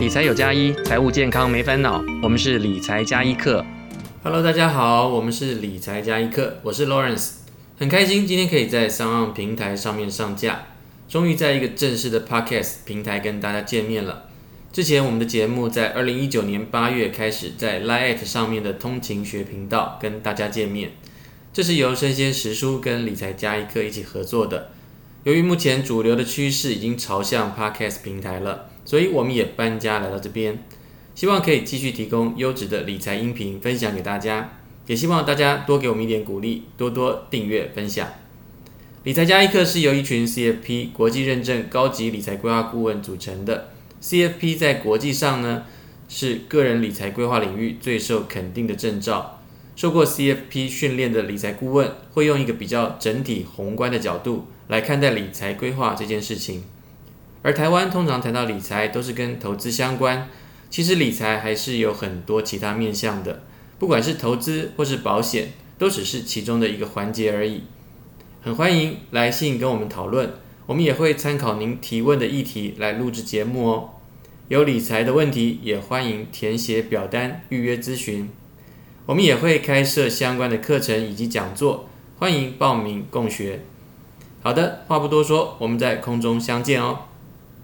理财有加一，财务健康没烦恼。我们是理财加一课。Hello，大家好，我们是理财加一课，我是 Lawrence，很开心今天可以在 sound 平台上面上架，终于在一个正式的 Podcast 平台跟大家见面了。之前我们的节目在二零一九年八月开始在 Line@ 上面的通勤学频道跟大家见面，这是由生鲜时书跟理财加一课一起合作的。由于目前主流的趋势已经朝向 Podcast 平台了，所以我们也搬家来到这边，希望可以继续提供优质的理财音频分享给大家，也希望大家多给我们一点鼓励，多多订阅分享。理财加一课是由一群 CFP 国际认证高级理财规划顾问组成的，CFP 在国际上呢是个人理财规划领域最受肯定的证照。受过 CFP 训练的理财顾问会用一个比较整体宏观的角度来看待理财规划这件事情。而台湾通常谈到理财都是跟投资相关，其实理财还是有很多其他面向的，不管是投资或是保险，都只是其中的一个环节而已。很欢迎来信跟我们讨论，我们也会参考您提问的议题来录制节目哦。有理财的问题也欢迎填写表单预约咨询。我们也会开设相关的课程以及讲座，欢迎报名共学。好的，话不多说，我们在空中相见哦。